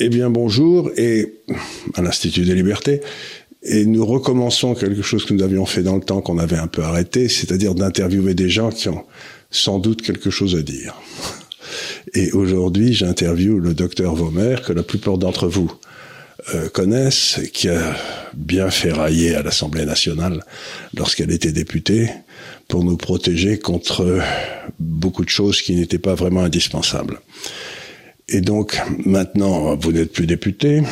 Eh bien, bonjour, et à l'Institut des libertés. Et nous recommençons quelque chose que nous avions fait dans le temps, qu'on avait un peu arrêté, c'est-à-dire d'interviewer des gens qui ont sans doute quelque chose à dire. Et aujourd'hui, j'interviewe le docteur Vaumer, que la plupart d'entre vous euh, connaissent, qui a bien fait railler à l'Assemblée nationale lorsqu'elle était députée, pour nous protéger contre beaucoup de choses qui n'étaient pas vraiment indispensables. Et donc, maintenant, vous n'êtes plus député,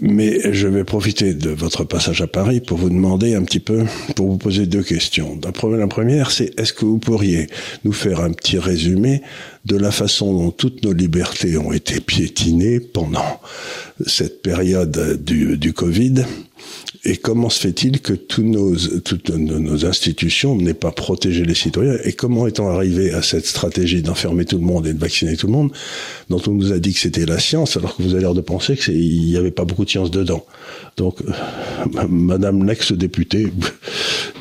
mais je vais profiter de votre passage à Paris pour vous demander un petit peu, pour vous poser deux questions. La première, c'est est-ce que vous pourriez nous faire un petit résumé de la façon dont toutes nos libertés ont été piétinées pendant cette période du, du Covid et comment se fait-il que tous nos, toutes nos, institutions n'aient pas protégé les citoyens? Et comment est-on arrivé à cette stratégie d'enfermer tout le monde et de vacciner tout le monde, dont on nous a dit que c'était la science, alors que vous avez l'air de penser qu'il n'y avait pas beaucoup de science dedans? Donc, euh, Madame l'ex-députée.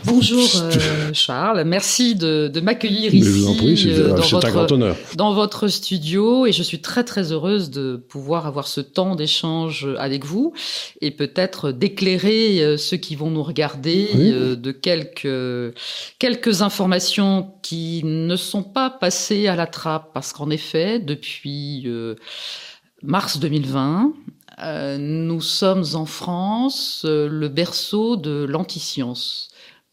Bonjour euh, Charles, merci de, de m'accueillir ici. Je vous en prie, euh, dans, votre, un grand honneur. dans votre studio, et je suis très très heureuse de pouvoir avoir ce temps d'échange avec vous et peut-être d'éclairer euh, ceux qui vont nous regarder euh, de quelques quelques informations qui ne sont pas passées à la trappe parce qu'en effet depuis mars 2020 nous sommes en France le berceau de l'antiscience.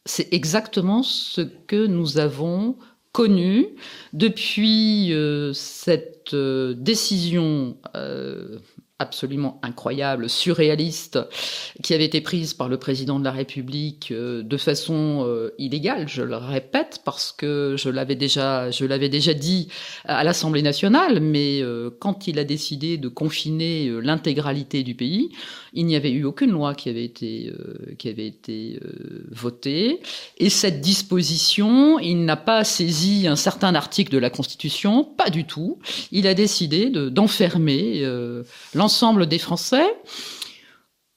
C'est exactement ce que nous avons connu depuis cette décision absolument incroyable, surréaliste, qui avait été prise par le président de la République euh, de façon euh, illégale, je le répète, parce que je l'avais déjà, je l'avais déjà dit à l'Assemblée nationale, mais euh, quand il a décidé de confiner l'intégralité du pays, il n'y avait eu aucune loi qui avait été, qui avait été votée, et cette disposition, il n'a pas saisi un certain article de la Constitution, pas du tout. Il a décidé d'enfermer l'ensemble des Français.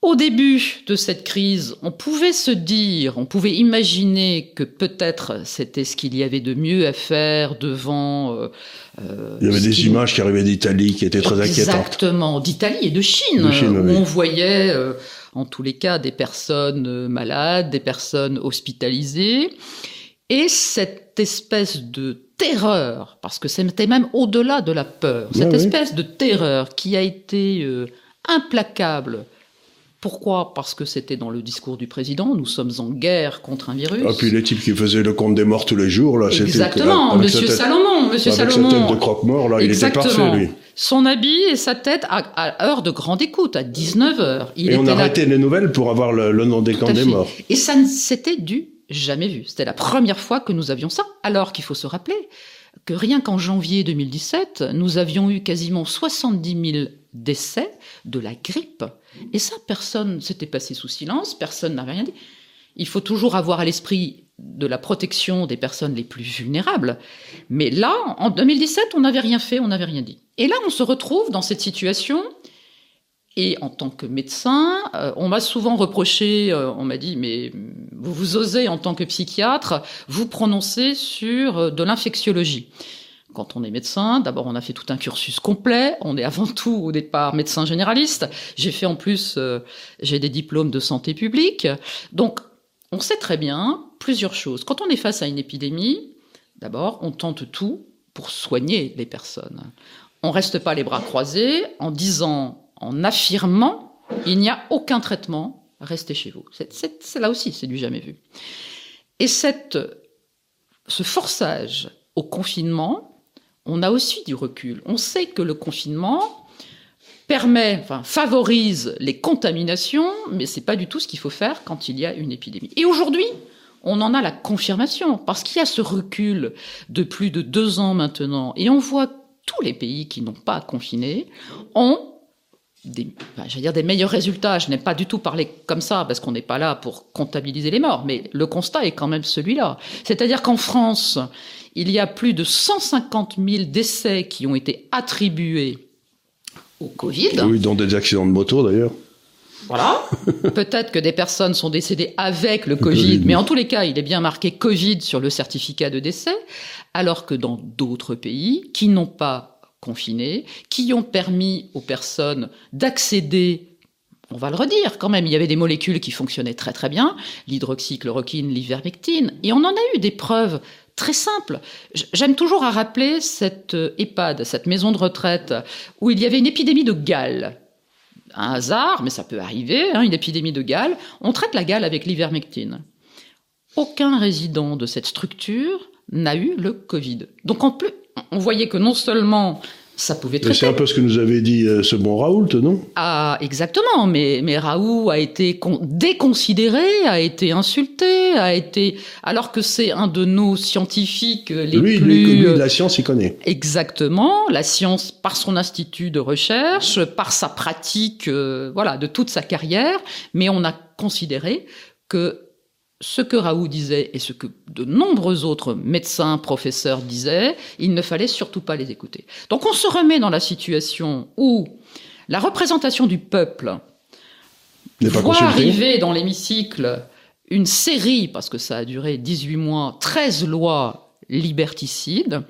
Au début de cette crise, on pouvait se dire, on pouvait imaginer que peut-être c'était ce qu'il y avait de mieux à faire devant. Euh, euh, Il y avait des images qui arrivaient d'Italie qui étaient très inquiétantes. Exactement, d'Italie et de Chine, où on voyait, euh, en tous les cas, des personnes malades, des personnes hospitalisées, et cette espèce de terreur, parce que c'était même au-delà de la peur, cette espèce de terreur qui a été euh, implacable. Pourquoi? Parce que c'était dans le discours du président, nous sommes en guerre contre un virus. Ah, puis les types qui faisaient le compte des morts tous les jours, là, Exactement, Monsieur Salomon, Monsieur avec Salomon. sa tête de croque-mort, là, il était parfait, lui. Son habit et sa tête à, heure de grande écoute, à 19h. Il et on arrêtait les nouvelles pour avoir le, nom des camps des morts. Et ça, c'était du jamais vu. C'était la première fois que nous avions ça, alors qu'il faut se rappeler que rien qu'en janvier 2017, nous avions eu quasiment 70 000 décès de la grippe. Et ça, personne s'était passé sous silence, personne n'avait rien dit. Il faut toujours avoir à l'esprit de la protection des personnes les plus vulnérables. Mais là, en 2017, on n'avait rien fait, on n'avait rien dit. Et là, on se retrouve dans cette situation et en tant que médecin, euh, on m'a souvent reproché, euh, on m'a dit, mais vous vous osez en tant que psychiatre vous prononcer sur euh, de l'infectiologie. Quand on est médecin, d'abord on a fait tout un cursus complet, on est avant tout au départ médecin généraliste, j'ai fait en plus, j'ai des diplômes de santé publique, donc on sait très bien plusieurs choses. Quand on est face à une épidémie, d'abord on tente tout pour soigner les personnes. On reste pas les bras croisés en disant en affirmant il n'y a aucun traitement, restez chez vous. C'est là aussi, c'est du jamais vu. Et cette, ce forçage au confinement, on a aussi du recul. On sait que le confinement permet, enfin, favorise les contaminations, mais c'est pas du tout ce qu'il faut faire quand il y a une épidémie. Et aujourd'hui, on en a la confirmation, parce qu'il y a ce recul de plus de deux ans maintenant, et on voit tous les pays qui n'ont pas confiné ont des, dire des meilleurs résultats. Je n'ai pas du tout parlé comme ça parce qu'on n'est pas là pour comptabiliser les morts, mais le constat est quand même celui-là. C'est-à-dire qu'en France, il y a plus de 150 000 décès qui ont été attribués au Covid. Oui, dans des accidents de moto d'ailleurs. Voilà. Peut-être que des personnes sont décédées avec le COVID, mais en tous les cas, il est bien marqué Covid sur le certificat de décès, alors que dans d'autres pays qui n'ont pas confinés, qui ont permis aux personnes d'accéder on va le redire quand même, il y avait des molécules qui fonctionnaient très très bien, l'hydroxychloroquine, l'ivermectine, et on en a eu des preuves très simples. J'aime toujours à rappeler cette euh, EHPAD, cette maison de retraite, où il y avait une épidémie de gale. Un hasard, mais ça peut arriver, hein, une épidémie de gale. On traite la gale avec l'ivermectine. Aucun résident de cette structure n'a eu le Covid. Donc en plus, on voyait que non seulement ça pouvait traiter. C'est un peu ce que nous avait dit euh, ce bon Raoult, non? Ah, exactement. Mais, mais Raoult a été déconsidéré, a été insulté, a été alors que c'est un de nos scientifiques les lui, plus. Lui, lui, la science, il connaît. Exactement, la science par son institut de recherche, par sa pratique, euh, voilà, de toute sa carrière. Mais on a considéré que ce que Raoult disait et ce que de nombreux autres médecins, professeurs disaient, il ne fallait surtout pas les écouter. Donc on se remet dans la situation où la représentation du peuple voit arriver dans l'hémicycle une série, parce que ça a duré 18 mois, 13 lois liberticide,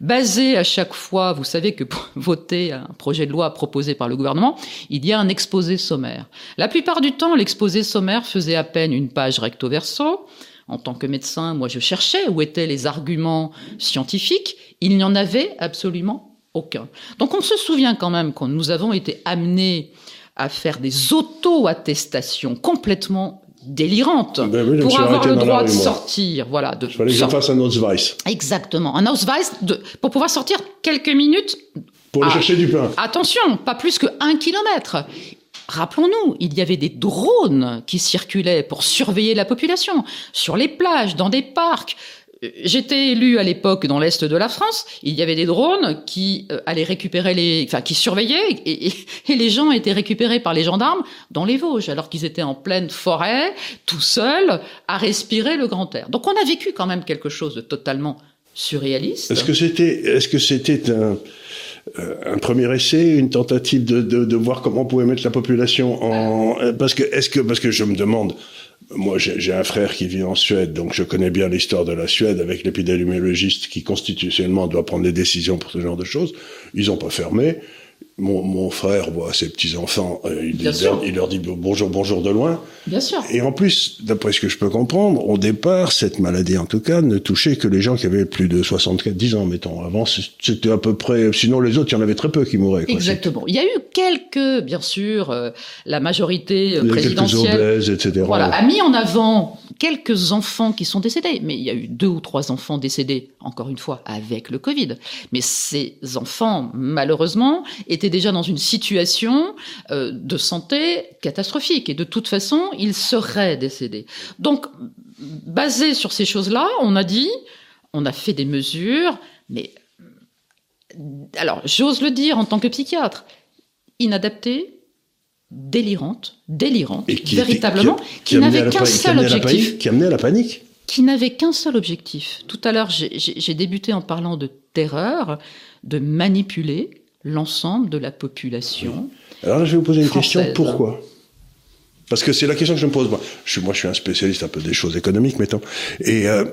basé à chaque fois, vous savez que pour voter un projet de loi proposé par le gouvernement, il y a un exposé sommaire. La plupart du temps, l'exposé sommaire faisait à peine une page recto verso. En tant que médecin, moi je cherchais où étaient les arguments scientifiques. Il n'y en avait absolument aucun. Donc on se souvient quand même quand nous avons été amenés à faire des auto-attestations complètement délirante ben pour avoir le droit de sortir. Voilà, de, Il fallait que je fasse un Ausweis. Exactement, un Ausweis de, pour pouvoir sortir quelques minutes. Pour aller chercher du pain. Attention, pas plus que un kilomètre. Rappelons-nous, il y avait des drones qui circulaient pour surveiller la population sur les plages, dans des parcs. J'étais élu à l'époque dans l'est de la France. Il y avait des drones qui euh, allaient récupérer les, enfin qui surveillaient et, les gens étaient récupérés par les gendarmes dans les Vosges alors qu'ils étaient en pleine forêt, tout seuls, à respirer le grand air. Donc on a vécu quand même quelque chose de totalement surréaliste. Est-ce que c'était, est-ce que c'était un euh, un premier essai, une tentative de, de, de, voir comment on pouvait mettre la population en parce que est-ce que parce que je me demande moi, j'ai un frère qui vit en Suède, donc je connais bien l'histoire de la Suède avec l'épidémiologiste qui constitutionnellement doit prendre des décisions pour ce genre de choses. Ils n'ont pas fermé mon, mon, frère voit ses petits-enfants, euh, il, il, leur dit bonjour, bonjour de loin. Bien sûr. Et en plus, d'après ce que je peux comprendre, au départ, cette maladie, en tout cas, ne touchait que les gens qui avaient plus de 64, 10 ans, mettons. Avant, c'était à peu près, sinon les autres, il y en avait très peu qui mouraient. Quoi. Exactement. Il y a eu quelques, bien sûr, euh, la majorité euh, présidentielle. Obèses, etc. Voilà, a mis en avant quelques enfants qui sont décédés, mais il y a eu deux ou trois enfants décédés, encore une fois, avec le Covid. Mais ces enfants, malheureusement, étaient déjà dans une situation euh, de santé catastrophique, et de toute façon, ils seraient décédés. Donc, basé sur ces choses-là, on a dit, on a fait des mesures, mais alors, j'ose le dire en tant que psychiatre, inadaptées, délirante, délirante, véritablement, qui, n'avait qu'un seul objectif. qui amenait à la panique. Qui n'avait qu'un seul objectif. Tout à l'heure, j'ai débuté en parlant de terreur, de manipuler l'ensemble de la population. Alors là, je vais vous poser une question. Pourquoi? Parce que c'est la question que je me pose. Moi, je suis, moi, je suis un spécialiste un peu des choses économiques, mettons. Et euh,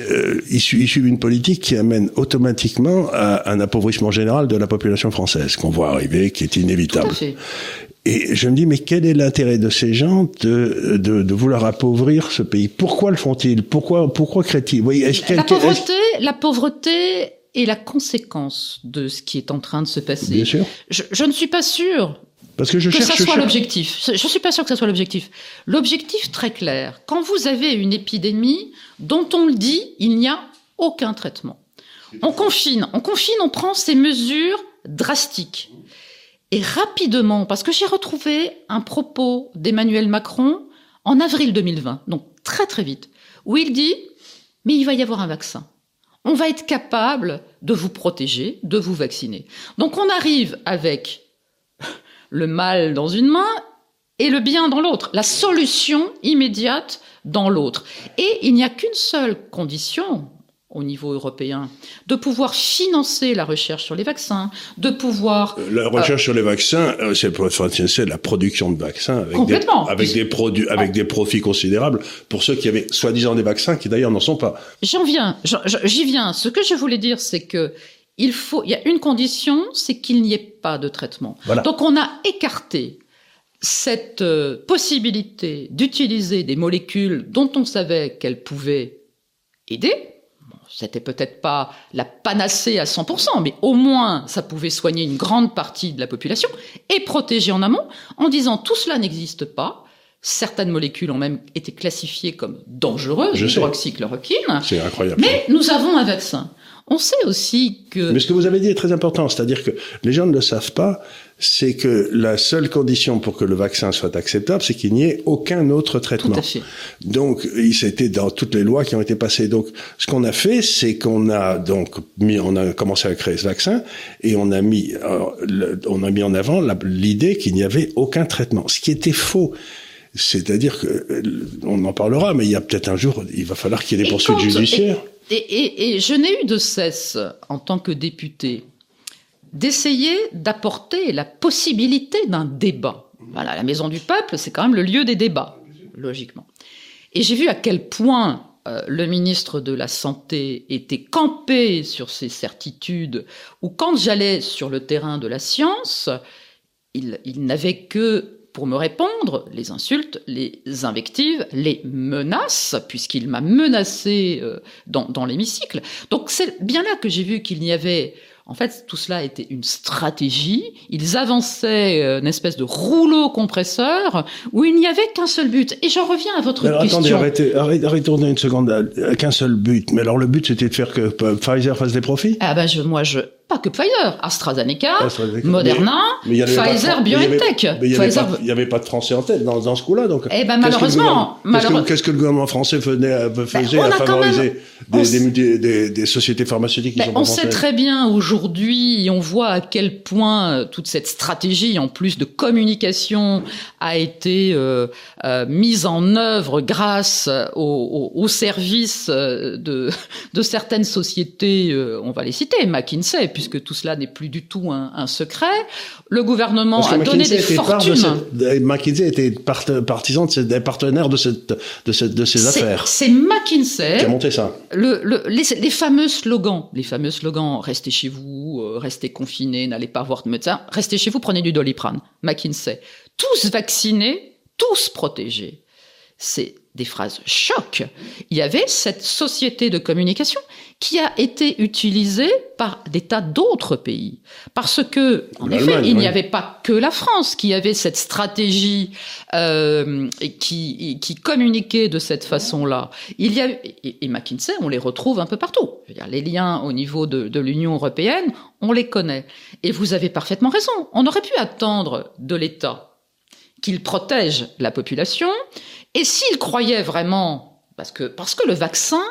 euh, il, suit, une politique qui amène automatiquement à un appauvrissement général de la population française, qu'on voit arriver, qui est inévitable. Tout à fait. Et je me dis, mais quel est l'intérêt de ces gens de, de, de, vouloir appauvrir ce pays? Pourquoi le font-ils? Pourquoi, pourquoi créent-ils la, pauvreté, la pauvreté est la conséquence de ce qui est en train de se passer. Bien sûr. Je, je ne suis pas sûr parce que je que cherche, ça soit l'objectif. Je ne suis pas sûr que ça soit l'objectif. L'objectif très clair. Quand vous avez une épidémie dont on le dit, il n'y a aucun traitement. On confine, on confine, on prend ces mesures drastiques. Et rapidement, parce que j'ai retrouvé un propos d'Emmanuel Macron en avril 2020, donc très très vite, où il dit, mais il va y avoir un vaccin. On va être capable de vous protéger, de vous vacciner. Donc on arrive avec le mal dans une main et le bien dans l'autre, la solution immédiate dans l'autre. Et il n'y a qu'une seule condition, au niveau européen, de pouvoir financer la recherche sur les vaccins, de pouvoir... Euh, la recherche sur les vaccins, euh, c'est la production de vaccins avec, des, avec, des, produits, avec des profits considérables pour ceux qui avaient soi-disant des vaccins qui d'ailleurs n'en sont pas. J'en viens, j'y viens. Ce que je voulais dire, c'est que il faut, il y a une condition, c'est qu'il n'y ait pas de traitement. Donc on a écarté cette euh, possibilité d'utiliser des molécules dont on savait qu'elles pouvaient aider. C'était peut-être pas la panacée à 100%, mais au moins ça pouvait soigner une grande partie de la population et protéger en amont en disant tout cela n'existe pas. Certaines molécules ont même été classifiées comme dangereuses, hydroxychloroquine. C'est incroyable. Mais nous avons un vaccin. On sait aussi que... Mais ce que vous avez dit est très important, c'est-à-dire que les gens ne le savent pas, c'est que la seule condition pour que le vaccin soit acceptable, c'est qu'il n'y ait aucun autre traitement. Tout à fait. Donc, c'était dans toutes les lois qui ont été passées. Donc, ce qu'on a fait, c'est qu'on a donc mis, on a commencé à créer ce vaccin et on a mis, euh, on a mis en avant l'idée qu'il n'y avait aucun traitement, ce qui était faux. C'est-à-dire que, euh, on en parlera, mais il y a peut-être un jour, il va falloir qu'il y ait des poursuites judiciaires. Et, je n'ai eu de cesse, en tant que député, d'essayer d'apporter la possibilité d'un débat. Voilà, la Maison du Peuple, c'est quand même le lieu des débats, logiquement. Et j'ai vu à quel point euh, le ministre de la Santé était campé sur ses certitudes, ou quand j'allais sur le terrain de la science, il n'avait que pour me répondre, les insultes, les invectives, les menaces, puisqu'il m'a menacé euh, dans, dans l'hémicycle. Donc c'est bien là que j'ai vu qu'il n'y avait en fait, tout cela était une stratégie. Ils avançaient euh, une espèce de rouleau compresseur où il n'y avait qu'un seul but. Et j'en reviens à votre alors, question. Attendez, arrêtez, arrêtez, arrêtez une seconde. Qu'un seul but. Mais alors le but, c'était de faire que Pfizer fasse des profits? Ah ben, je, moi, je, pas que Pfizer, AstraZeneca, Moderna, Pfizer, BioNTech. Mais il n'y avait, pas de Français en tête dans, dans ce coup-là. Donc, eh ben, malheureusement. Qu'est-ce que, le gouvernement français faisait, faisait ben, à favoriser des, des, des, sociétés pharmaceutiques qui ben, sont On sait très bien aujourd'hui, on voit à quel point euh, toute cette stratégie, en plus de communication, a été euh, euh, mise en œuvre grâce au, au, au service euh, de, de certaines sociétés, on va les citer, McKinsey, puisque tout cela n'est plus du tout un, un, secret. Le gouvernement a donné des fortunes. De McKinsey était partisan de des partenaires de, cette, de, cette, de ces affaires. C'est McKinsey qui a monté ça. Le, le, les, les, fameux slogans, les fameux slogans restez chez vous, euh, restez confinés, n'allez pas voir de médecin, restez chez vous, prenez du doliprane. McKinsey. Tous vaccinés, tous protégés. C'est des phrases choc. Il y avait cette société de communication qui a été utilisée par des tas d'autres pays. Parce que, en effet, il n'y avait pas que la France qui avait cette stratégie euh, et qui, qui communiquait de cette façon-là. Il y a et, et, McKinsey, on les retrouve un peu partout. Je veux dire, les liens au niveau de, de l'Union européenne, on les connaît. Et vous avez parfaitement raison. On aurait pu attendre de l'État qu'il protège la population et s'il croyait vraiment, parce que, parce que le vaccin,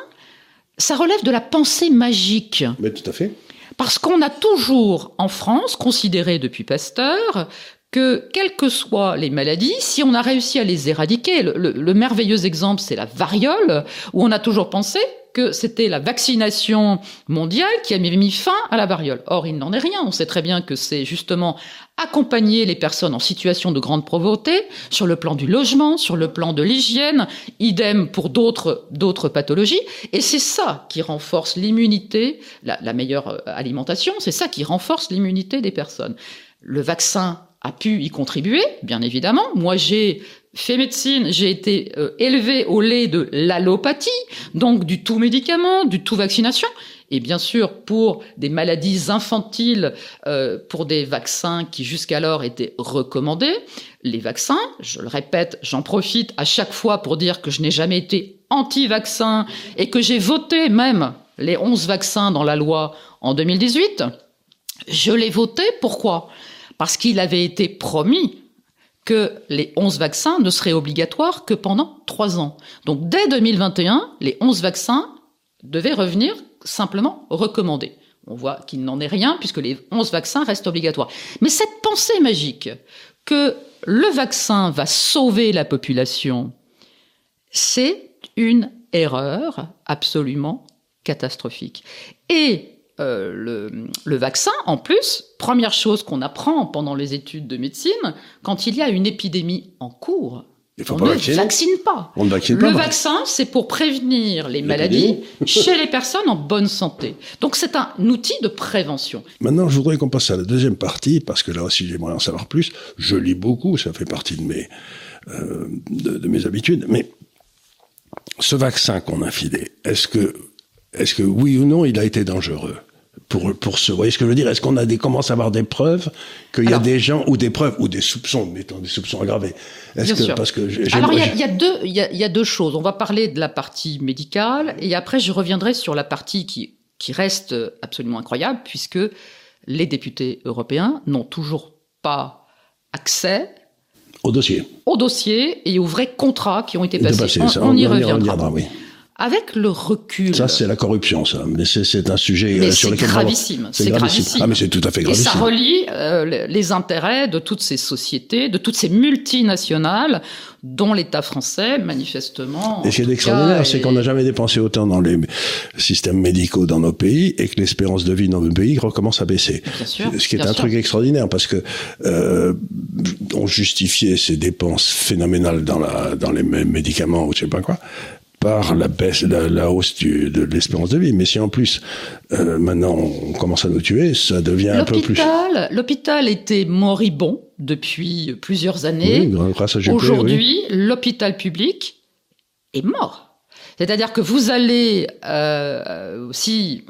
ça relève de la pensée magique. Mais tout à fait. Parce qu'on a toujours, en France, considéré depuis Pasteur que, quelles que soient les maladies, si on a réussi à les éradiquer, le, le, le merveilleux exemple, c'est la variole, où on a toujours pensé que c'était la vaccination mondiale qui avait mis fin à la variole. Or, il n'en est rien. On sait très bien que c'est justement accompagner les personnes en situation de grande pauvreté sur le plan du logement, sur le plan de l'hygiène, idem pour d'autres pathologies. Et c'est ça qui renforce l'immunité, la, la meilleure euh, alimentation. C'est ça qui renforce l'immunité des personnes. Le vaccin a pu y contribuer, bien évidemment. Moi, j'ai fait médecine, j'ai été euh, élevé au lait de l'allopathie, donc du tout médicament, du tout vaccination. Et bien sûr, pour des maladies infantiles, euh, pour des vaccins qui jusqu'alors étaient recommandés, les vaccins, je le répète, j'en profite à chaque fois pour dire que je n'ai jamais été anti-vaccin et que j'ai voté même les 11 vaccins dans la loi en 2018. Je l'ai voté, pourquoi? Parce qu'il avait été promis que les 11 vaccins ne seraient obligatoires que pendant 3 ans. Donc dès 2021, les 11 vaccins devaient revenir simplement recommandés. On voit qu'il n'en est rien puisque les 11 vaccins restent obligatoires. Mais cette pensée magique que le vaccin va sauver la population, c'est une erreur absolument catastrophique. Et euh, le, le, vaccin, en plus, première chose qu'on apprend pendant les études de médecine, quand il y a une épidémie en cours, faut on pas ne vaccine pas. On ne vaccine Le pas. bah. vaccin, c'est pour prévenir les maladies chez les personnes en bonne santé. Donc c'est un outil de prévention. Maintenant, je voudrais qu'on passe à la deuxième partie, parce que là aussi, j'aimerais en savoir plus. Je lis beaucoup, ça fait partie de mes, euh, de, de mes habitudes. Mais ce vaccin qu'on a filé, est-ce que, est-ce que oui ou non, il a été dangereux? Pour, pour ce, vous voyez ce que je veux dire? Est-ce qu'on a des, commence à avoir des preuves qu'il y a des gens, ou des preuves, ou des soupçons, mettons des soupçons aggravés? Est-ce Bien que, sûr. parce que Alors il y, a, y deux, il y a, y a deux choses. On va parler de la partie médicale et après je reviendrai sur la partie qui, qui reste absolument incroyable puisque les députés européens n'ont toujours pas accès au dossier. au dossier et aux vrais contrats qui ont été passés. passer, on, on y on reviendra. reviendra, oui. Avec le recul, Ça, c'est la corruption, ça. Mais c'est, c'est un sujet mais euh, sur c'est lequel gravissime, c'est gravissime. Ah, mais c'est tout à fait Et gravissime. ça relie euh, les- intérêts de toutes ces sociétés, de toutes ces multinationales, dont l'État français, manifestement. Et ce qui est extraordinaire, c'est est- qu'on n'a jamais dépensé autant dans les systèmes médicaux dans nos pays et que l'espérance de vie dans nos pays recommence à baisser. Bien sûr, ce qui est un sûr. truc extraordinaire parce que euh, on justifiait ces dépenses phénoménales dans, la, dans les mé- médicaments ou je sais pas quoi par la baisse, la, la hausse du, de l'espérance de vie. Mais si en plus euh, maintenant on commence à nous tuer, ça devient un peu plus. L'hôpital, l'hôpital était moribond depuis plusieurs années. Oui, grâce à oui. Aujourd'hui, l'hôpital public est mort. C'est-à-dire que vous allez, euh, si,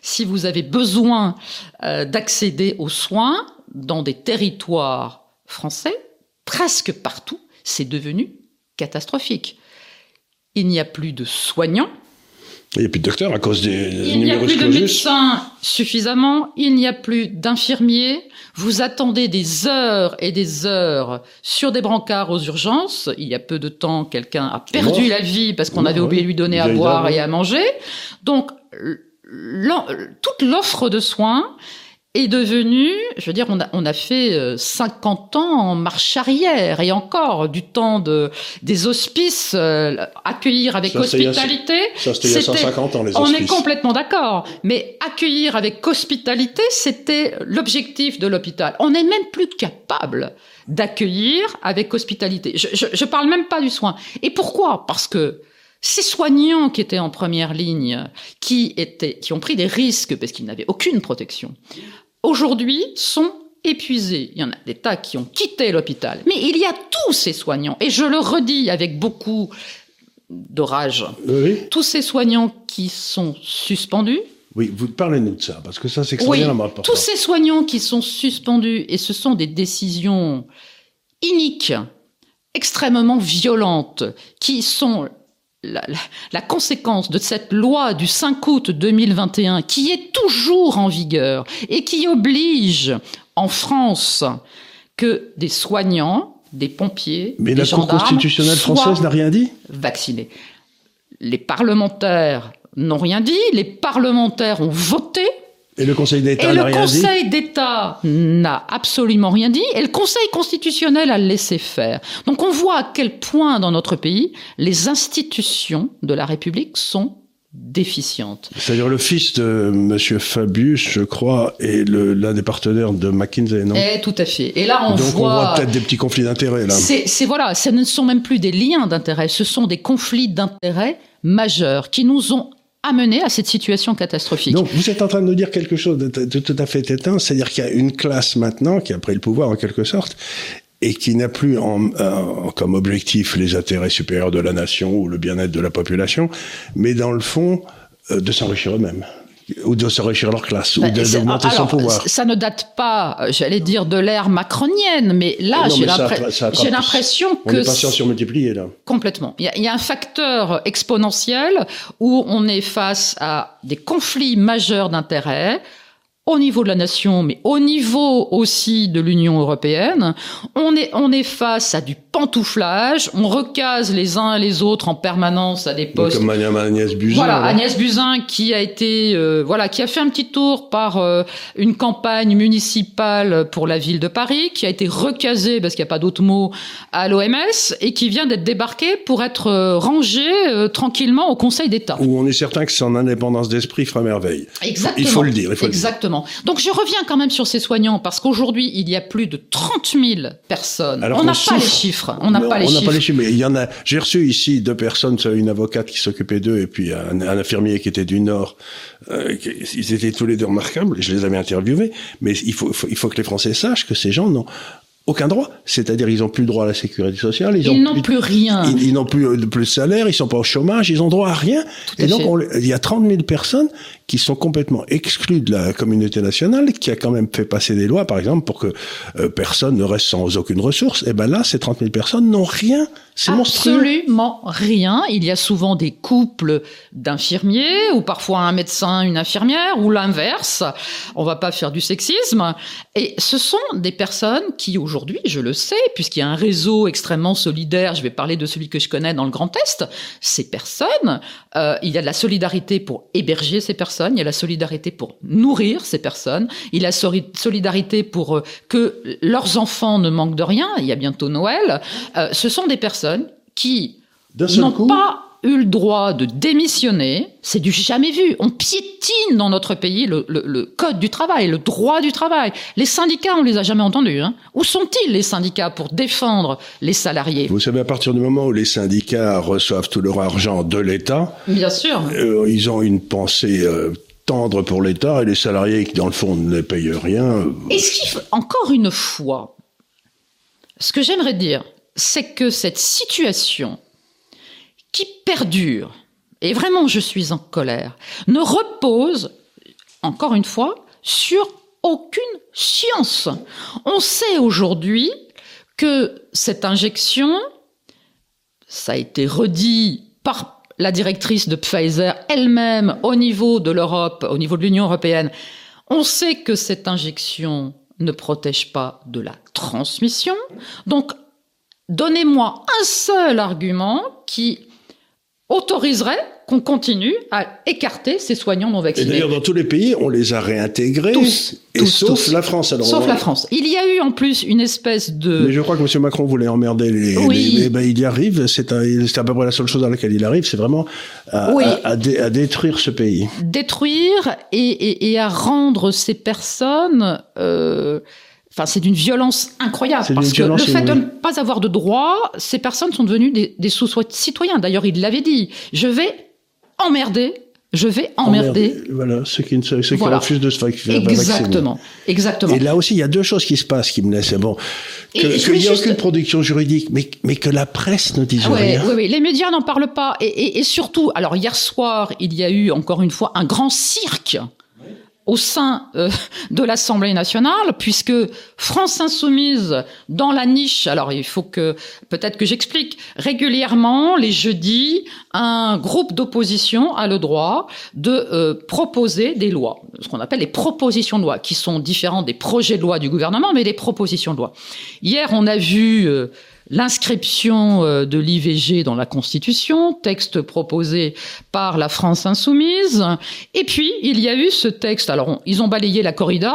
si vous avez besoin euh, d'accéder aux soins dans des territoires français, presque partout, c'est devenu catastrophique. Il n'y a plus de soignants, Il n'y a plus de docteurs à cause des il n'y a plus de médecins suffisamment, il n'y a plus d'infirmiers. Vous attendez des heures et des heures sur des brancards aux urgences. Il y a peu de temps, quelqu'un a perdu mort. la vie parce qu'on avait oublié de lui donner à boire et à manger. Donc, toute l'offre de soins est devenue, je veux dire, on a, on a fait euh, 50 ans en marche arrière et encore du temps de, des hospices, euh, accueillir avec Ça, hospitalité. Ça, c'était il y a C'était- 150 ans, les On est hospices. complètement d'accord, mais accueillir avec hospitalité, c'était l'objectif de l'hôpital. On n'est même plus capable d'accueillir avec hospitalité. Je, je, je parle même pas du soin. Et pourquoi? Parce que ces soignants qui étaient en première ligne, qui étaient, qui ont pris des risques parce qu'ils n'avaient aucune protection, aujourd'hui sont épuisés. Il y en a des tas qui ont quitté l'hôpital. Mais il y a tous ces soignants, et je le redis avec beaucoup de rage, Oui. tous ces soignants qui sont suspendus, Oui, vous parlez-nous de ça, parce que ça, c'est oui, extraordinairement important. tous ces soignants qui sont suspendus, et ce sont des décisions iniques, extrêmement violentes, qui sont la, la- la conséquence de cette loi du 5 août 2021, qui est toujours en vigueur et qui oblige en France que des soignants, des pompiers, Mais des la Cour constitutionnelle française n'a rien dit vaccinés. Les parlementaires n'ont rien dit, les parlementaires ont voté, Et le Conseil d'État n'a rien dit Conseil d'État n'a absolument rien dit, et le Conseil constitutionnel a laissé faire. Donc on voit à quel point dans notre pays, les institutions de la République sont déficientes. C'est-à-dire le fils de Monsieur Fabius, je crois, est l'un des partenaires de McKinsey, non? Et tout à fait. Et là, on Donc on voit... voit peut-être des petits conflits d'intérêts là. C'est voilà, ce ne sont même plus des liens d'intérêt, ce sont des conflits d'intérêt majeurs qui nous ont amenés à cette situation catastrophique. Donc vous êtes en train de nous dire quelque chose de, tout à fait éteint, c'est-à-dire qu'il y a une classe maintenant qui a pris le pouvoir en quelque sorte et qui n'a plus en- comme objectif les intérêts supérieurs de la nation ou le bien-être de la population, mais dans le fond euh, de s'enrichir eux-mêmes ou de s'enrichir leur classe ou Bah, d'augmenter son pouvoir. Ça ne date pas, euh, j'allais dire, de l'ère macronienne, mais là, j'ai l'impression On que est patient surmultiplié là. Complètement. Il y, a, il y a un facteur exponentiel où on est face à des conflits majeurs d'intérêts au niveau de la nation, mais au niveau aussi de l'Union européenne. On est, on est face à du pantouflage, on recase les uns et les autres en permanence à des Donc, postes comme Agnès Buzyn. voilà, là. Agnès Buzyn qui a été, euh, voilà, qui a fait un petit tour par euh, une campagne municipale pour la ville de Paris, qui a été recasée parce qu'il n'y a pas d'autre mot à l'OMS et qui vient d'être débarquée pour être euh, rangée euh, tranquillement au Conseil d'État. Où on est certain que son indépendance d'esprit fera merveille. Exactement. Il faut le dire, il faut le dire. Exactement. Donc je reviens quand même sur ces soignants parce qu'aujourd'hui il y a plus de 30 000 personnes. Alors On n'a pas les chiffres. Chiffres. On n'a pas les on chiffres. On n'a pas les chiffres, mais il y en a. J'ai reçu ici deux personnes, une avocate qui s'occupait d'eux et puis un, un, infirmier qui était du Nord. Euh, ils étaient tous les deux remarquables. Je les avais interviewés, mais il faut, il faut, il faut que les Français sachent que ces gens n'ont aucun droit. C'est-à-dire, ils n'ont plus le droit à la sécurité sociale. Ils n'ont plus, rien. Ils, ils n'ont plus, plus de salaire, ils sont pas au chômage, ils ont droit à rien. Tout et donc, on, il y a 30 000 personnes qui sont complètement exclues de la communauté nationale, qui a quand même fait passer des lois, par exemple, pour que euh, personne ne reste sans aucune ressource. Et ben là, ces 30 000 personnes n'ont rien. C'est monstrueux. Absolument rien. Il y a souvent des couples d'infirmiers, ou parfois un médecin, une infirmière, ou l'inverse. On va pas faire du sexisme. Et ce sont des personnes qui, aujourd'hui, je le sais, puisqu'il y a un réseau extrêmement solidaire, je vais parler de celui que je connais dans le Grand Est, ces personnes, euh, il y a de la solidarité pour héberger ces personnes, il y a la solidarité pour nourrir ces personnes, il y a la solidarité pour euh, que leurs enfants ne manquent de rien, il y a bientôt Noël. Euh, ce sont des personnes qui n'ont pas eu le droit de démissionner, c'est du jamais vu. On piétine dans notre pays le, le, le, code du travail, le droit du travail. Les syndicats, on les a jamais entendus. Hein. Où sont-ils les syndicats pour défendre les salariés? Vous savez, à partir du moment où les syndicats reçoivent tout leur argent de l'État, bien sûr, euh, ils ont une pensée. Euh, tendre pour l'État et les salariés qui, dans le fond, ne payent rien. euh, Est-ce qu'il faut, encore une fois, ce que j'aimerais dire, c'est que cette situation qui perdure, et vraiment je suis en colère, ne repose, encore une fois, sur aucune science. On sait aujourd'hui que cette injection, ça a été redit par la directrice de Pfizer elle-même au niveau de l'Europe, au niveau de l'Union européenne, on sait que cette injection ne protège pas de la transmission. Donc, donnez-moi un seul argument qui autoriserait qu'on continue à écarter ces soignants non Et vaccinés. d'ailleurs, dans tous les pays, on les a réintégrés. Tous, et tous, sauf tous. la France. Alors, Sauf on- la France. Il y a eu en plus une espèce de... Mais je crois que M. Macron voulait emmerder les. Oui. les- mais ben, il y arrive. C'est c'est à peu près la seule chose dans laquelle il arrive. C'est vraiment à, Oui. à- à dé- à détruire ce pays. détruire et, et- et à rendre ces personnes. euh, Enfin, c'est d'une violence incroyable. Parce que le violence fait de ne pas avoir de droits, ces personnes sont devenues des, des sous-citoyens. D'ailleurs, il l'avait dit. Je vais emmerder. Je vais emmerder. Voilà, ceux qui, ceux Voilà. refusent de se faire vacciner. Exactement. Exactement. Et là aussi, il y a deux choses qui se passent qui me laissent bon. Que- Qu'il n'y a juste- aucune production juridique, mais, mais que la presse ne dise Ouais, rien. oui, oui, les médias n'en parlent pas. Et, et- et surtout, alors hier soir, il y a eu encore une fois un grand cirque au sein euh, de l'Assemblée nationale, puisque France Insoumise, dans la niche, alors il faut que peut-être que j'explique, régulièrement, les jeudis, un groupe d'opposition a le droit de euh, proposer des lois, ce qu'on appelle les propositions de loi, qui sont différentes des projets de loi du gouvernement, mais des propositions de loi. Hier, on a vu... euh, L'inscription euh, de l'IVG dans la Constitution, texte proposé par la France insoumise. Et puis, il y a eu ce texte, alors ils ont balayé la corrida,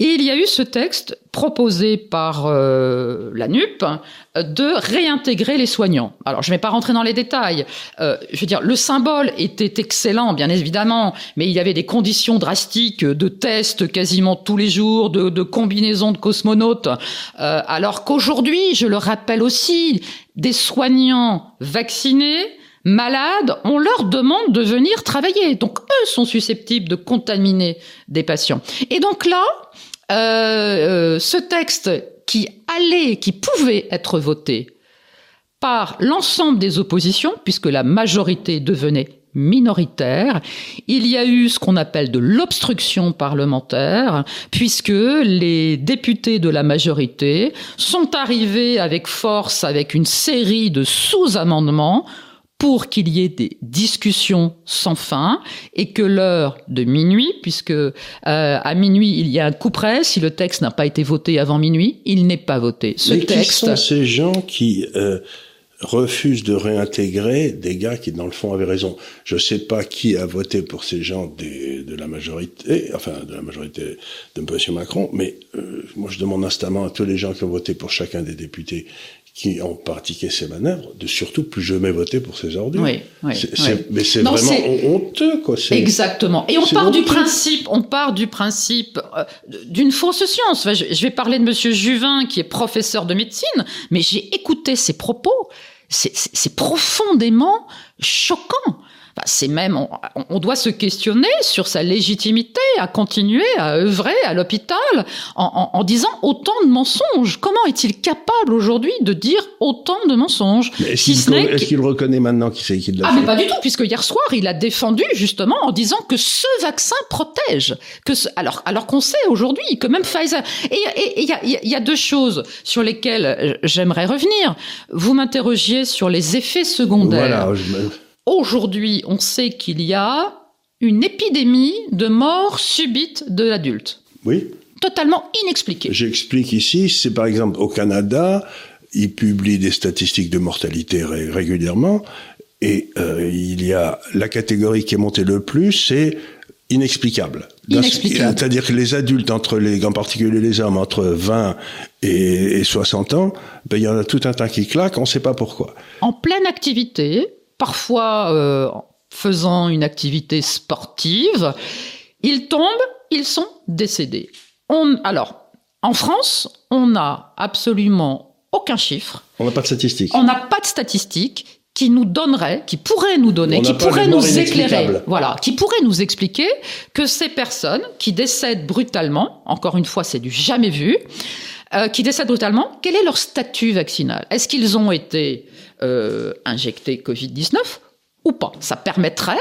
et il y a eu ce texte proposé par euh, la NUP de réintégrer les soignants. Alors, je ne vais pas rentrer dans les détails. Euh, je veux dire, le symbole était excellent, bien évidemment, mais il y avait des conditions drastiques de tests quasiment tous les jours, de, de combinaisons de cosmonautes, euh, alors qu'aujourd'hui, je le rappelle aussi, des soignants vaccinés malades, on leur demande de venir travailler. Donc eux sont susceptibles de contaminer des patients. Et donc là, euh, euh, ce texte qui allait, qui pouvait être voté par l'ensemble des oppositions, puisque la majorité devenait minoritaire, il y a eu ce qu'on appelle de l'obstruction parlementaire, puisque les députés de la majorité sont arrivés avec force, avec une série de sous-amendements pour qu'il y ait des discussions sans fin et que l'heure de minuit, puisque euh, à minuit il y a un coup près, si le texte n'a pas été voté avant minuit, il n'est pas voté. Ce Mais qui texte, sont ces gens qui euh, refusent de réintégrer des gars qui, dans le fond, avaient raison? Je ne sais pas qui a voté pour ces gens des, de la majorité, enfin de la majorité de M. Macron, mais euh, moi je demande instamment à tous les gens qui ont voté pour chacun des députés qui ont pratiqué ces manœuvres, de surtout plus jamais voter pour ces ordures. Oui, oui, Mais c'est vraiment honteux, quoi. Exactement. Et on part du principe, on part du principe euh, d'une fausse science. je, vais parler de Monsieur Juvin, qui est professeur de médecine, mais j'ai écouté ses propos. C'est profondément choquant. C'est même, on, doit se questionner sur sa légitimité à continuer à œuvrer à l'hôpital en, disant autant de mensonges. Comment est-il capable aujourd'hui de dire autant de mensonges Est-ce qu'il reconnaît maintenant qu'il sait qu'il l'a Ah, mais pas du tout, puisque hier soir, il a défendu justement en disant que ce vaccin protège. Que alors, alors qu'on sait aujourd'hui que même Pfizer. Et il y, a, y a deux choses sur lesquelles j'aimerais revenir. Vous m'interrogiez sur les effets secondaires. Voilà, je Aujourd'hui, on sait qu'il y a une épidémie de mort subite de l'adulte. Oui. Totalement inexpliquée. J'explique ici, c'est par exemple au Canada, ils publient des statistiques de mortalité régulièrement, et euh, il y a la catégorie qui est montée le plus, c'est inexplicable. Inexplicable. C'est-à-dire que les adultes, entre les, en particulier les hommes, entre 20 et, 60 ans, ben, il y en a tout un tas qui claquent, on ne sait pas pourquoi. En pleine activité, parfois euh, faisant une activité sportive. Ils tombent, ils sont décédés. On, alors, en France, on n'a absolument aucun chiffre. On n'a pas de statistiques. On n'a pas de statistiques qui nous donnerait, qui pourrait nous donner, qui pourrait nous éclairer, voilà, qui pourrait nous expliquer que ces personnes qui décèdent brutalement, encore une fois, c'est du jamais vu, euh, qui décèdent brutalement, quel est leur statut vaccinal? Est-ce qu'ils ont été euh, injecter Covid-19 ou pas. Ça permettrait,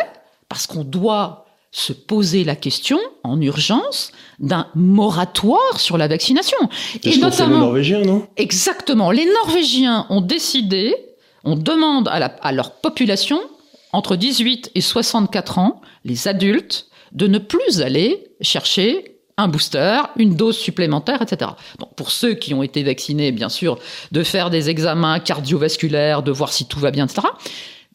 parce qu'on doit se poser la question en urgence d'un moratoire sur la vaccination. Et notamment, les Norvégiens, non? Exactement. Les Norvégiens ont décidé, on demande à, à leur population entre 18 et 64 ans, les adultes, de ne plus aller chercher un booster, une dose supplémentaire, etc. Donc pour ceux qui ont été vaccinés, bien sûr, de faire des examens cardiovasculaires, de voir si tout va bien, etc.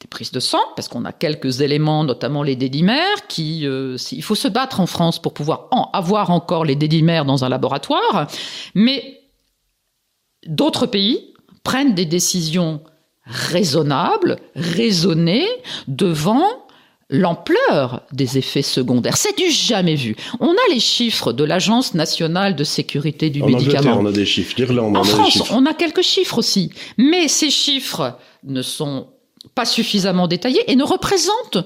Des prises de sang, parce qu'on a quelques éléments, notamment les dédimères, qui, euh, il faut se battre en France pour pouvoir en avoir encore les dédimères dans un laboratoire, mais d'autres pays prennent des décisions raisonnables, raisonnées, devant l'ampleur des effets secondaires. C'est du jamais vu. On a les chiffres de l'Agence nationale de sécurité du médicament. on a des chiffres. L'Irlande, en on France, a des chiffres. on a quelques chiffres aussi. Mais ces chiffres ne sont pas suffisamment détaillés et ne représentent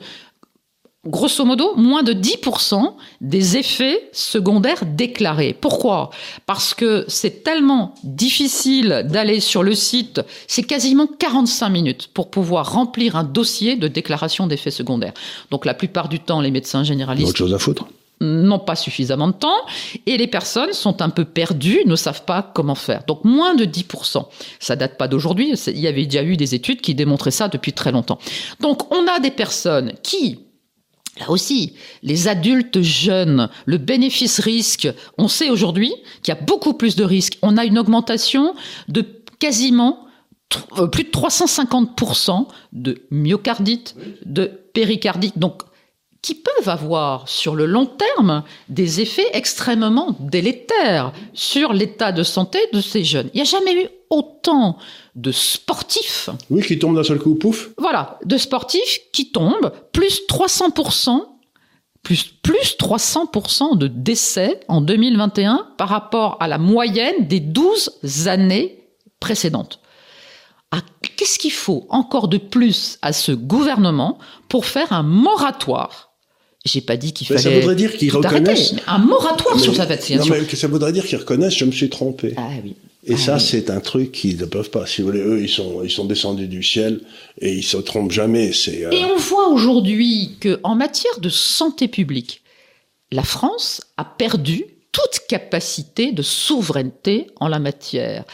grosso modo, moins de 10% des effets secondaires déclarés. Pourquoi? Parce que c'est tellement difficile d'aller sur le site, c'est quasiment 45 minutes pour pouvoir remplir un dossier de déclaration d'effets secondaires. Donc la plupart du temps, les médecins généralistes... Autre chose à foutre n'ont pas suffisamment de temps et les personnes sont un peu perdues, ne savent pas comment faire. Donc moins de 10%. Ça date pas d'aujourd'hui, il y avait déjà eu des études qui démontraient ça depuis très longtemps. Donc on a des personnes qui Là aussi, les adultes jeunes, le bénéfice-risque, on sait aujourd'hui qu'il y a beaucoup plus de risques. On a une augmentation de quasiment euh, plus de 350% de myocardite, de péricardite, donc qui peuvent avoir sur le long terme des effets extrêmement délétères sur l'état de santé de ces jeunes. Il n'y a jamais eu autant de sportifs. Oui, qui tombent d'un seul coup, pouf. Voilà, de sportifs qui tombent, plus 300%, plus, plus 300% de décès en 2021 par rapport à la moyenne des 12 années précédentes. Ah, qu'est-ce qu'il faut encore de plus à ce gouvernement pour faire un moratoire j'ai pas dit qu'il fallait. Ça voudrait dire qu'ils reconnaissent. Un moratoire sur sa vaccination. Non, mais ça voudrait dire qu'ils reconnaissent, je me suis trompé. Ah oui. Et ah ça, c'est un truc qu'ils ne peuvent pas. Si vous voulez, eux, ils sont, ils sont descendus du ciel et ils se trompent jamais. C'est. Euh, et on voit aujourd'hui que, en matière de santé publique, la France a perdu toute capacité de souveraineté en la matière.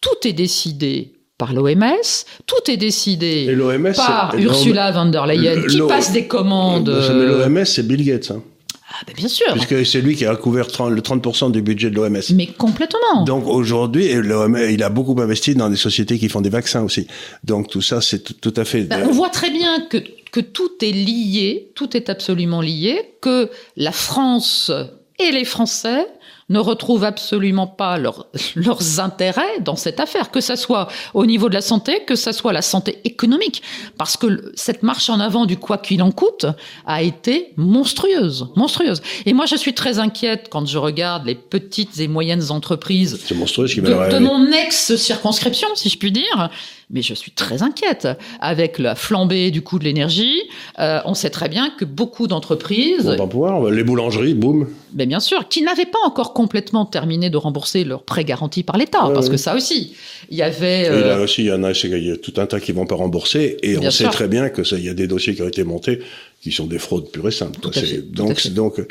Tout est décidé par l'OMS, tout est décidé par Ursula von der Leyen qui passe des commandes. Mais l'OMS, c'est Bill Gates. Hein. Ah ben bien sûr. Puisque c'est lui qui a couvert 30, le 30% du budget de l'OMS. Mais complètement. Donc aujourd'hui, il a beaucoup investi dans des sociétés qui font des vaccins aussi. Donc tout ça, c'est tout, à fait... Ben, on voit très bien que, que tout est lié, tout est absolument lié, que la France et les Français ne retrouvent absolument pas leurs intérêts dans cette affaire, que ça soit au niveau de la santé, que ça soit la santé économique, parce que cette marche en avant du quoi qu'il en coûte a été monstrueuse, monstrueuse. Et moi, je suis très inquiète quand je regarde les petites et moyennes entreprises de, de mon ex-circonscription, si je puis dire, mais je suis très inquiète. Avec la flambée du coût de l'énergie, euh, on sait très bien que beaucoup d'entreprises... On va pouvoir, les boulangeries, boum. Mais bien sûr, qui n'avaient pas encore complètement terminé de rembourser leurs prêts garantis par l'État, parce que ça aussi, il y avait... Et là euh, aussi, il y en a, il y a tout un tas qui vont pas rembourser, et on sait très bien que ça, il y a des dossiers qui ont été montés qui sont des fraudes pures et simples. donc, donc,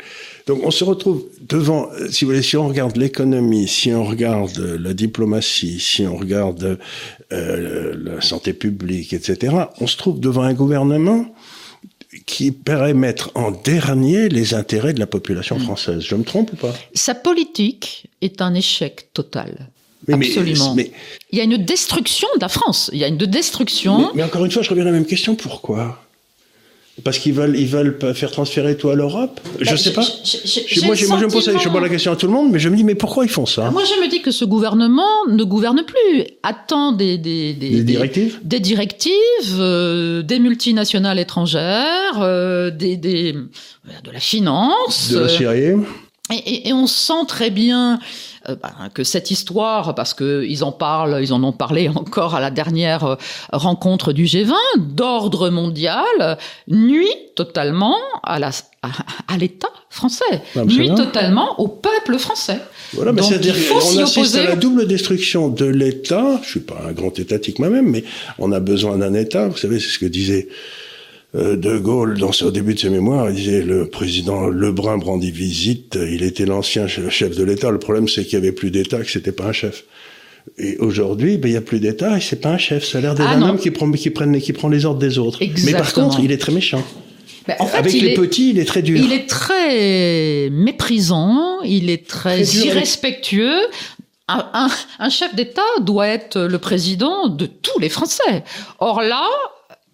donc, on se retrouve devant, si vous voulez, si on regarde l'économie, si on regarde la diplomatie, si on regarde euh, la santé publique, etc., on se trouve devant un gouvernement qui paraît mettre en dernier les intérêts de la population mm. française. Je me trompe ou pas? Sa politique est un échec total. Absolument. Mais, il y a une destruction de la France. Il y a une destruction. mais encore une fois, je reviens à la même question. Pourquoi? Parce qu'ils veulent, ils veulent faire transférer tout à l'Europe? Je ne sais pas. moi, je me pose, je la question à tout le monde, mais je me dis, mais pourquoi ils font ça? Moi, je me dis que ce gouvernement ne gouverne plus, attend des, des, des, directives, des, directives, euh, des multinationales étrangères, euh, des, des, de la finance, de la Syrie. Et, et, on sent très bien euh, bah, que cette histoire, parce que ils en parlent, ils en ont parlé encore à la dernière euh, rencontre du G20, d'ordre mondial, nuit totalement à la à, l'État français, nuit totalement au peuple français. Voilà, mais c'est-à-dire qu'on assiste à la double destruction de l'État. Je suis pas un grand étatique moi-même, mais on a besoin d'un État. Vous savez, c'est ce que disait de Gaulle, dans, au début de ses mémoires, il disait le président Lebrun brandit visite, il était l'ancien chef de l'État. Le problème, c'est qu'il y avait plus d'État, que c'était pas un chef. Et aujourd'hui, ben, il y a plus d'État et c'est pas un chef. Ça a l'air d'être ah un homme qui prend, qui, prend les ordres des autres. Mais par contre, il est très méchant. Ben, en fait, Avec les petits, il est très dur. Il est très méprisant, il est très, irrespectueux. Un, un chef d'État doit être le président de tous les Français. Or là,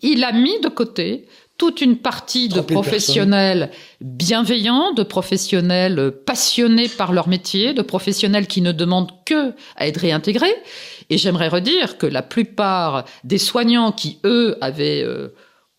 il a mis de côté toute une partie de professionnels bienveillants, de professionnels passionnés par leur métier, de professionnels qui ne demandent que à être réintégrés. Et j'aimerais redire que la plupart des soignants qui, eux, avaient euh,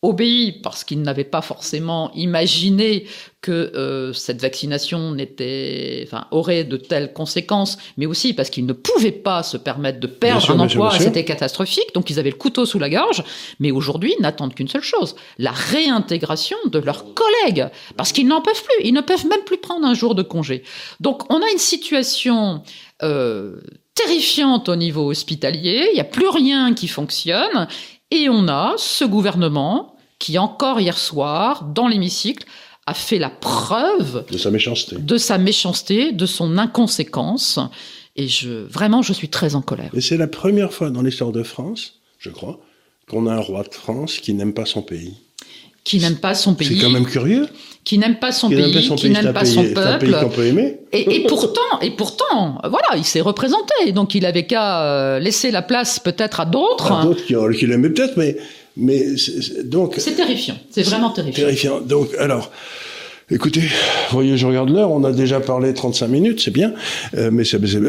obéi parce qu'ils n'avaient pas forcément imaginé que euh, cette vaccination n'était, enfin, aurait de telles conséquences, mais aussi parce qu'ils ne pouvaient pas se permettre de perdre un emploi, c'était catastrophique, donc ils avaient le couteau sous la gorge, mais aujourd'hui n'attendent qu'une seule chose, la réintégration de leurs collègues, parce qu'ils n'en peuvent plus, ils ne peuvent même plus prendre un jour de congé. Donc on a une situation euh, terrifiante au niveau hospitalier, il n'y a plus rien qui fonctionne, et on a ce gouvernement qui encore hier soir, dans l'hémicycle, a fait la preuve de sa méchanceté, de sa méchanceté, de son inconséquence. Et je, vraiment, je suis très en colère. Et c'est la première fois dans l'histoire de France, je crois, qu'on a un roi de France qui n'aime pas son pays. Qui n'aime pas son pays. C'est quand même curieux. Qui n'aime pas son pays, qui n'aime pas son peuple. Un pays qu'on peut aimer. Et, et, pourtant, et pourtant, voilà, il s'est représenté. Donc il avait qu'à euh, laisser la place peut-être à d'autres. À d'autres qui, qui l'aimaient peut-être, mais mais donc. C'est terrifiant. C'est vraiment terrifiant. Terrifiant. Donc, alors. Écoutez, voyez, je regarde l'heure. On a déjà parlé 35 minutes, c'est bien. Euh, mais,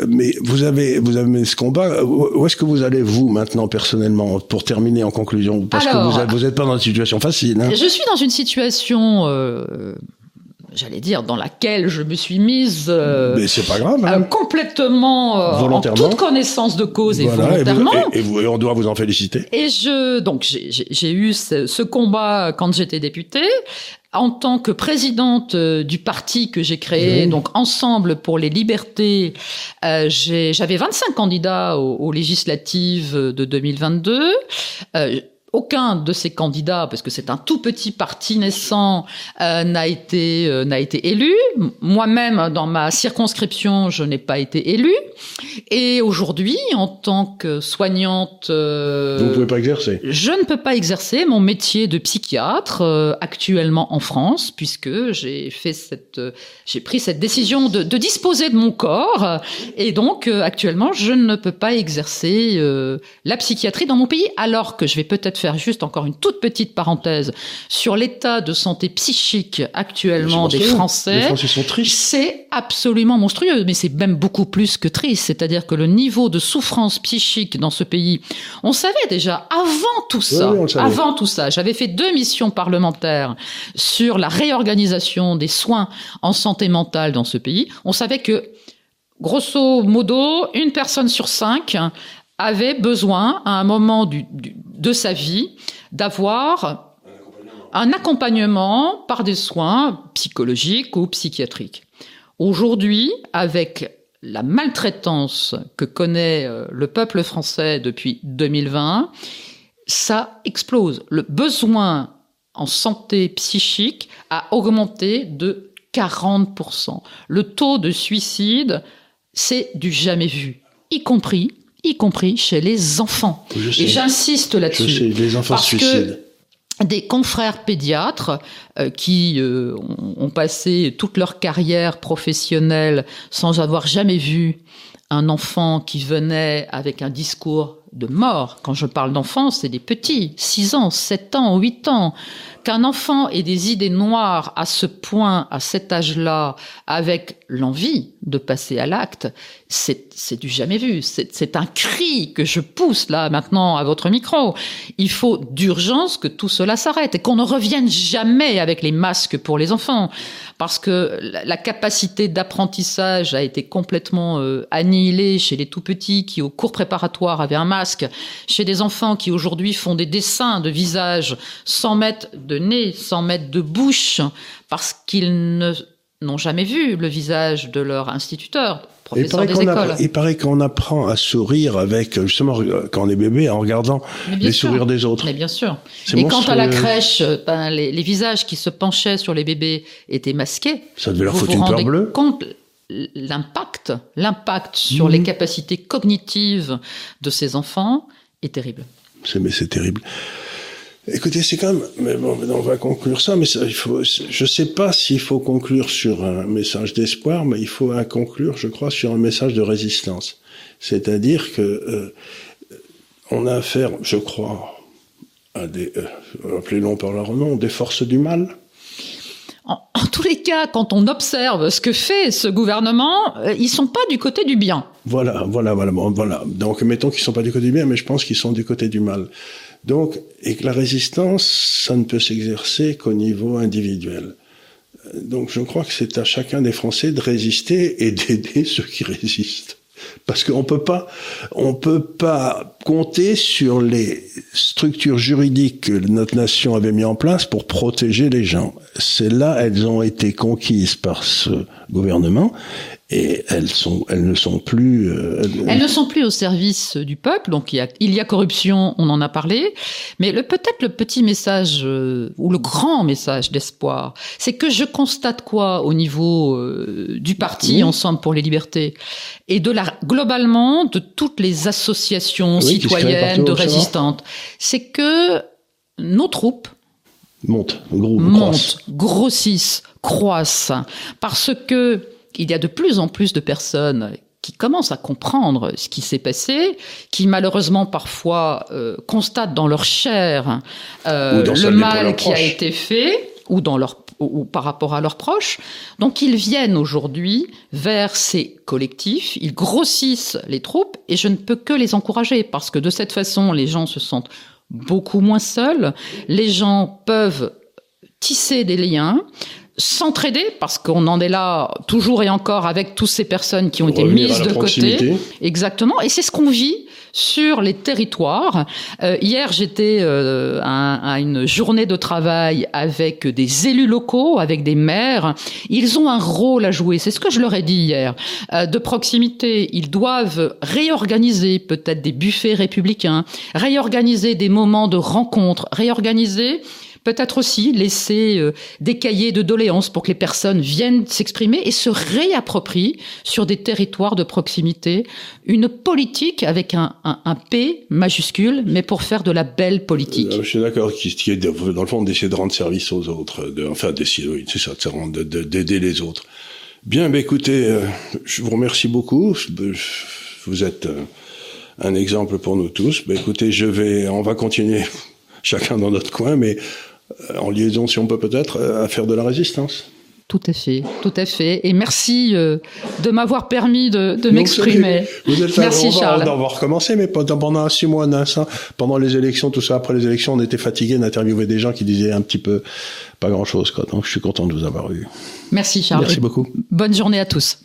mais vous avez, vous avez ce combat. Où est-ce que vous allez vous maintenant personnellement pour terminer en conclusion? Parce que vous n'êtes pas dans une situation facile. Hein. Je suis dans une situation. Euh, j'allais dire, dans laquelle je me suis mise euh, Mais c'est pas grave, hein. euh, complètement euh, en toute connaissance de cause et volontairement. Et, vous, et, on doit vous en féliciter. Et je donc j'ai eu ce, ce, combat quand j'étais députée. En tant que présidente du parti que j'ai créé, donc Ensemble pour les libertés, j'avais 25 candidats aux, aux législatives de 2022 aucun de ces candidats, parce que c'est un tout petit parti naissant, euh, n'a été euh, n'a été élu. Moi-même, dans ma circonscription, je n'ai pas été élu. Et aujourd'hui, en tant que soignante, euh, vous ne pouvez pas exercer. Je ne peux pas exercer mon métier de psychiatre actuellement en France, puisque j'ai fait cette, j'ai pris cette décision de, de, disposer de mon corps, et donc actuellement, je ne peux pas exercer la psychiatrie dans mon pays, alors que je vais peut-être faire juste encore une toute petite parenthèse sur l'état de santé psychique actuellement des Français. Les Français sont tristes. C'est absolument monstrueux, mais c'est même beaucoup plus que triste. C'est-à-dire que le niveau de souffrance psychique dans ce pays, on savait déjà avant tout ça, Oui, oui, avant tout ça, j'avais fait deux missions parlementaires sur la réorganisation des soins en santé mentale dans ce pays. On savait que, grosso modo, une personne sur cinq avait besoin, à un moment de sa vie, d'avoir un accompagnement par des soins psychologiques ou psychiatriques. Aujourd'hui, avec la maltraitance que connaît euh, le peuple français depuis 2020, ça explose. Le besoin en santé psychique a augmenté de 40%. Le taux de suicide, c'est du jamais vu, y compris, y compris chez les enfants. Et j'insiste là-dessus. les enfants Parce se que suicident. des confrères pédiatres euh, qui euh, ont, ont passé toute leur carrière professionnelle sans avoir jamais vu un enfant qui venait avec un discours de mort. Quand je parle d'enfants, c'est des petits, 6 ans, 7 ans, 8 ans. Qu'un enfant ait des idées noires à ce point, à cet âge-là, avec l'envie de passer à l'acte, c'est du jamais vu. C'est un cri que je pousse là maintenant à votre micro. Il faut d'urgence que tout cela s'arrête et qu'on ne revienne jamais avec les masques pour les enfants. Parce que la, la capacité d'apprentissage a été complètement euh, annihilée chez les tout petits qui, au cours préparatoire, avaient un masque, chez des enfants qui aujourd'hui font des dessins de visage sans mettre de nez, sans mettre de bouche, parce qu'ils ne n'ont jamais vu le visage de leur instituteur, Il professeur paraît, des qu'on écoles. apprend, il paraît qu'on apprend à sourire avec, justement, quand on est bébé, en regardant les sûr. sourires des autres. Mais bien sûr. Et quand à la crèche, ben, les, les visages qui se penchaient sur les bébés étaient masqués, Ça devait leur foutre une peur bleue. compte l'impact, l'impact sur les capacités cognitives de ces enfants est terrible. C'est, mais c'est terrible. Écoutez, c'est quand même, mais bon, on va conclure ça, mais ça, il faut, je sais pas s'il faut conclure sur un message d'espoir, mais il faut conclure, je crois, sur un message de résistance. C'est-à-dire que, euh, on a affaire, je crois, à des, euh, appelez-le par leur nom, des forces du mal. En, en tous les cas, quand on observe ce que fait ce gouvernement, euh, ils sont pas du côté du bien. Voilà, voilà, voilà, bon, voilà. Donc, mettons qu'ils sont pas du côté du bien, mais je pense qu'ils sont du côté du mal. Donc, et que la résistance, ça ne peut s'exercer qu'au niveau individuel. Donc, je crois que c'est à chacun des Français de résister et d'aider ceux qui résistent. Parce qu'on peut pas, on peut pas compter sur les structures juridiques que notre nation avait mis en place pour protéger les gens. Celles-là, elles ont été conquises par ce gouvernement et elles sont, elles ne sont plus. euh, elles- Elles ne sont plus au service du peuple, donc il y a, il y a corruption, on en a parlé, mais peut-être le petit message, euh, ou le grand message d'espoir, c'est que je constate quoi au niveau euh, du parti Oui. Ensemble pour les libertés, et de la, globalement de toutes les associations Oui, citoyennes, de résistantes, c'est que nos troupes monte, gros, montent, grossissent, croissent, parce que il y a de plus en plus de personnes qui commencent à comprendre ce qui s'est passé, qui malheureusement parfois euh, constatent dans leur chair euh, dans le mal qui a été fait, ou dans leur ou ou par rapport à leurs proches. Donc ils viennent aujourd'hui vers ces collectifs, ils grossissent les troupes et je ne peux que les encourager parce que de cette façon les gens se sentent beaucoup moins seuls, les gens peuvent tisser des liens, s'entraider parce qu'on en est là toujours et encore avec toutes ces personnes qui ont été Revenir mises de proximité. côté. Exactement. Et c'est ce qu'on vit sur les territoires. Euh, hier, j'étais euh, à, à une journée de travail avec des élus locaux, avec des maires. Ils ont un rôle à jouer. C'est ce que je leur ai dit hier. Euh, de proximité, ils doivent réorganiser peut-être des buffets républicains, réorganiser des moments de rencontre, réorganiser peut-être aussi laisser euh, des cahiers de doléances pour que les personnes viennent s'exprimer et se réapproprient sur des territoires de proximité une politique avec un, un, un P majuscule, mais pour faire de la belle politique. Euh, je suis d'accord, qui, qui est dans le fond d'essayer de rendre service aux autres, de, enfin d'essayer, oui, c'est ça, d'aider les autres. Bien, ben écoutez, euh, je vous remercie beaucoup. Vous êtes un exemple pour nous tous. Ben écoutez, je vais, on va continuer chacun dans notre coin, mais en liaison, si on peut peut-être, à faire de la résistance. Tout à fait, tout à fait. Et merci euh, de m'avoir permis de, de m'exprimer. Merci Charles. On va recommencer, mais pendant six mois, pendant les élections, tout ça, après les élections, on était fatigués d'interviewer des gens qui disaient un petit peu pas grand-chose. Donc je suis content de vous avoir eu. Merci Charles. Merci beaucoup. Bonne journée à tous.